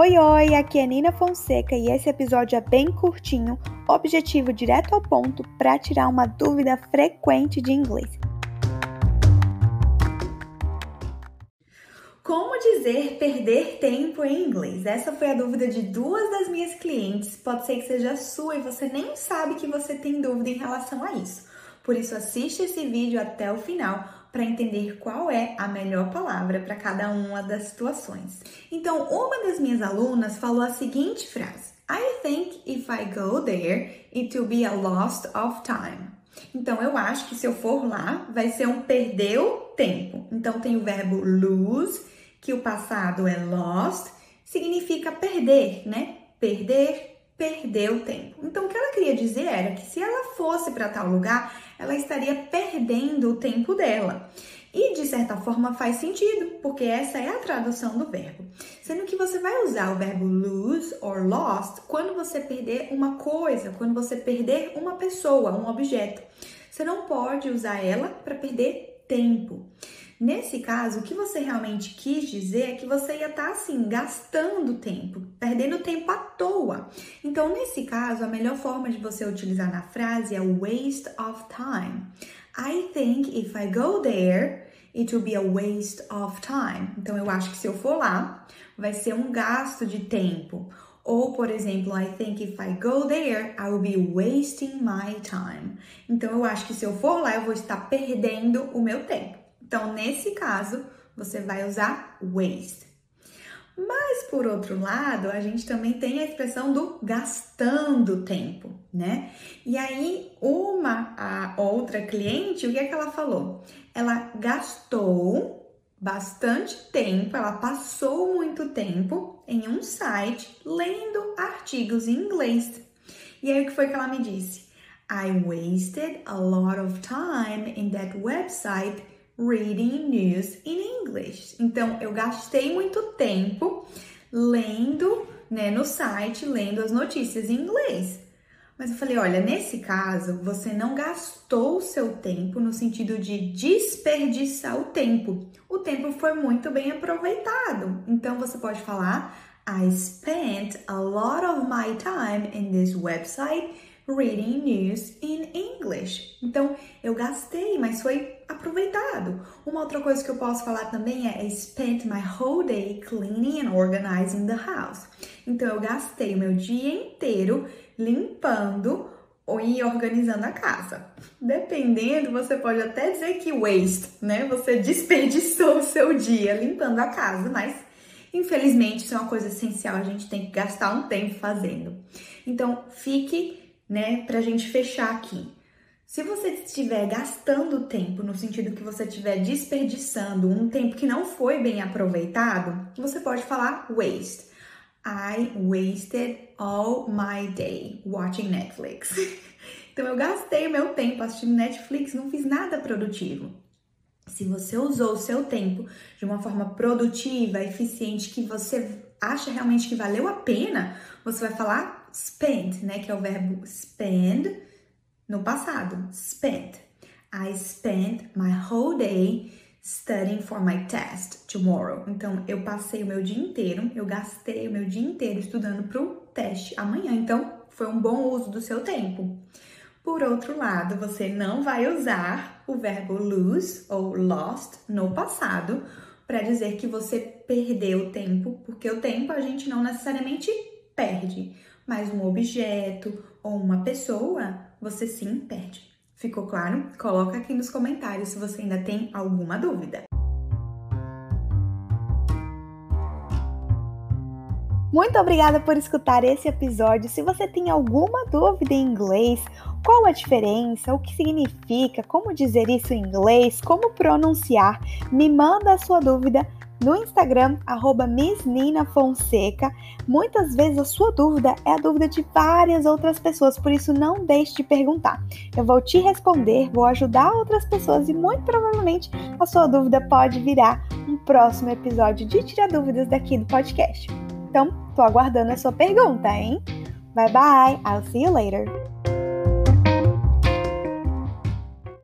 Oi, oi, aqui é Nina Fonseca e esse episódio é bem curtinho, objetivo direto ao ponto para tirar uma dúvida frequente de inglês. Como dizer perder tempo em inglês? Essa foi a dúvida de duas das minhas clientes. Pode ser que seja sua e você nem sabe que você tem dúvida em relação a isso. Por isso, assiste esse vídeo até o final para entender qual é a melhor palavra para cada uma das situações. Então, uma das minhas alunas falou a seguinte frase: I think if I go there, it will be a loss of time. Então, eu acho que se eu for lá, vai ser um perdeu tempo. Então, tem o verbo lose, que o passado é lost, significa perder, né? Perder, perdeu tempo. Então, o que ela queria dizer era que se ela fosse para tal lugar, ela estaria perdendo o tempo dela. E de certa forma faz sentido, porque essa é a tradução do verbo. Sendo que você vai usar o verbo lose or lost quando você perder uma coisa, quando você perder uma pessoa, um objeto. Você não pode usar ela para perder tempo. Nesse caso, o que você realmente quis dizer é que você ia estar tá, assim, gastando tempo, perdendo tempo à toa. Então, nesse caso, a melhor forma de você utilizar na frase é waste of time. I think if I go there, it will be a waste of time. Então, eu acho que se eu for lá, vai ser um gasto de tempo. Ou, por exemplo, I think if I go there, I will be wasting my time. Então, eu acho que se eu for lá, eu vou estar perdendo o meu tempo. Então, nesse caso, você vai usar waste. Mas por outro lado, a gente também tem a expressão do gastando tempo, né? E aí, uma a outra cliente, o que é que ela falou? Ela gastou bastante tempo, ela passou muito tempo em um site lendo artigos em inglês. E aí, o que foi que ela me disse? I wasted a lot of time in that website reading news in English. Então, eu gastei muito tempo lendo, né, no site, lendo as notícias em inglês. Mas eu falei, olha, nesse caso, você não gastou o seu tempo no sentido de desperdiçar o tempo. O tempo foi muito bem aproveitado. Então, você pode falar, I spent a lot of my time in this website reading news in English. Então, eu gastei, mas foi aproveitado. Uma outra coisa que eu posso falar também é I spent my whole day cleaning and organizing the house. Então, eu gastei o meu dia inteiro limpando e organizando a casa. Dependendo, você pode até dizer que waste, né? Você desperdiçou o seu dia limpando a casa, mas infelizmente isso é uma coisa essencial, a gente tem que gastar um tempo fazendo. Então, fique né, pra gente fechar aqui. Se você estiver gastando tempo, no sentido que você estiver desperdiçando um tempo que não foi bem aproveitado, você pode falar waste. I wasted all my day watching Netflix. então eu gastei meu tempo assistindo Netflix, não fiz nada produtivo. Se você usou o seu tempo de uma forma produtiva, eficiente, que você acha realmente que valeu a pena, você vai falar spend, né, que é o verbo spend no passado, spent. I spent my whole day studying for my test tomorrow. Então, eu passei o meu dia inteiro, eu gastei o meu dia inteiro estudando para o teste amanhã. Então, foi um bom uso do seu tempo. Por outro lado, você não vai usar o verbo lose ou lost no passado para dizer que você perdeu tempo, porque o tempo a gente não necessariamente perde mas um objeto ou uma pessoa, você sim perde. Ficou claro? Coloca aqui nos comentários se você ainda tem alguma dúvida. Muito obrigada por escutar esse episódio. Se você tem alguma dúvida em inglês, qual a diferença, o que significa, como dizer isso em inglês, como pronunciar, me manda a sua dúvida no Instagram, arroba Fonseca. Muitas vezes a sua dúvida é a dúvida de várias outras pessoas, por isso não deixe de perguntar. Eu vou te responder, vou ajudar outras pessoas e muito provavelmente a sua dúvida pode virar um próximo episódio de Tira Dúvidas daqui do podcast. Então, tô aguardando a sua pergunta, hein? Bye bye, I'll see you later.